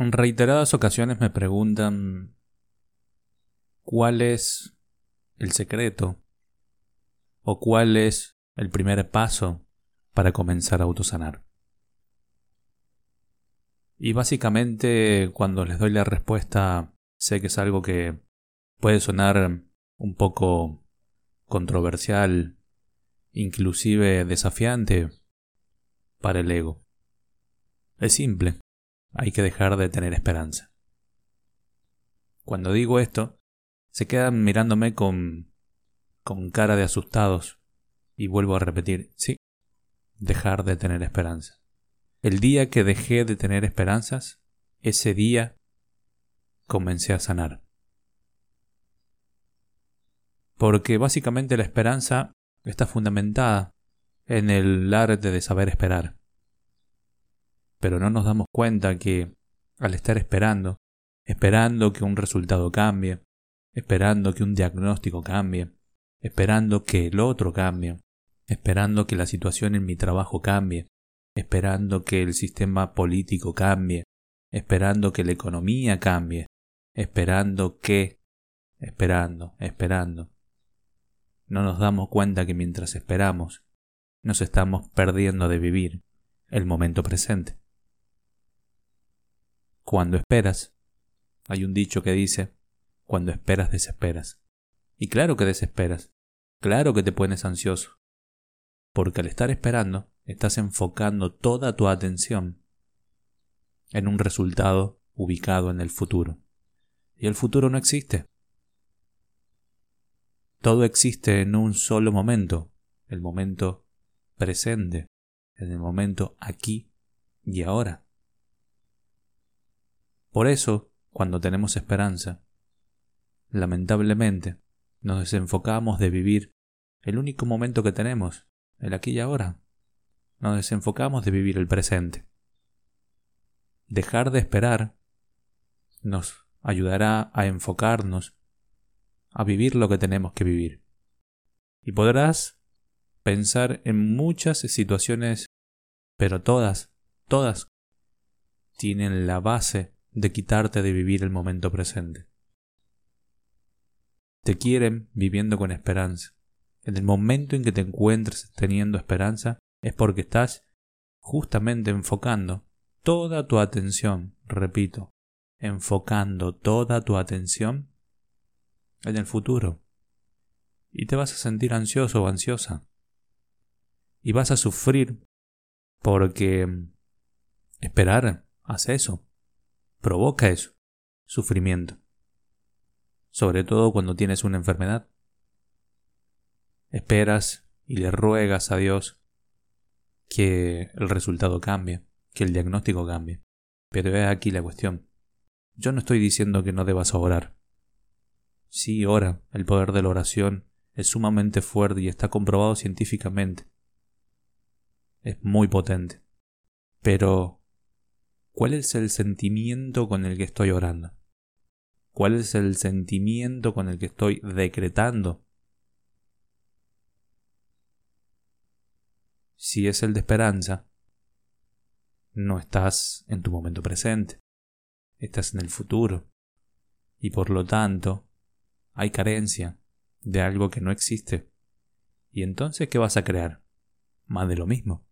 En reiteradas ocasiones me preguntan cuál es el secreto o cuál es el primer paso para comenzar a autosanar. Y básicamente cuando les doy la respuesta sé que es algo que puede sonar un poco controversial, inclusive desafiante para el ego. Es simple hay que dejar de tener esperanza. Cuando digo esto, se quedan mirándome con, con cara de asustados y vuelvo a repetir, sí, dejar de tener esperanza. El día que dejé de tener esperanzas, ese día comencé a sanar. Porque básicamente la esperanza está fundamentada en el arte de saber esperar pero no nos damos cuenta que al estar esperando, esperando que un resultado cambie, esperando que un diagnóstico cambie, esperando que el otro cambie, esperando que la situación en mi trabajo cambie, esperando que el sistema político cambie, esperando que la economía cambie, esperando que, esperando, esperando. No nos damos cuenta que mientras esperamos, nos estamos perdiendo de vivir el momento presente. Cuando esperas, hay un dicho que dice, cuando esperas desesperas. Y claro que desesperas, claro que te pones ansioso, porque al estar esperando, estás enfocando toda tu atención en un resultado ubicado en el futuro. Y el futuro no existe. Todo existe en un solo momento, el momento presente, en el momento aquí y ahora. Por eso, cuando tenemos esperanza, lamentablemente, nos desenfocamos de vivir el único momento que tenemos, el aquí y ahora. Nos desenfocamos de vivir el presente. Dejar de esperar nos ayudará a enfocarnos a vivir lo que tenemos que vivir. Y podrás pensar en muchas situaciones, pero todas, todas tienen la base de quitarte de vivir el momento presente. Te quieren viviendo con esperanza. En el momento en que te encuentres teniendo esperanza es porque estás justamente enfocando toda tu atención, repito, enfocando toda tu atención en el futuro. Y te vas a sentir ansioso o ansiosa. Y vas a sufrir porque esperar hace eso provoca eso, sufrimiento. Sobre todo cuando tienes una enfermedad. Esperas y le ruegas a Dios que el resultado cambie, que el diagnóstico cambie. Pero es aquí la cuestión. Yo no estoy diciendo que no debas orar. Sí, ora. El poder de la oración es sumamente fuerte y está comprobado científicamente. Es muy potente. Pero ¿Cuál es el sentimiento con el que estoy orando? ¿Cuál es el sentimiento con el que estoy decretando? Si es el de esperanza, no estás en tu momento presente, estás en el futuro, y por lo tanto hay carencia de algo que no existe. ¿Y entonces qué vas a crear? Más de lo mismo.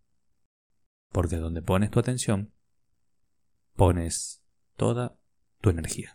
Porque donde pones tu atención, pones toda tu energía.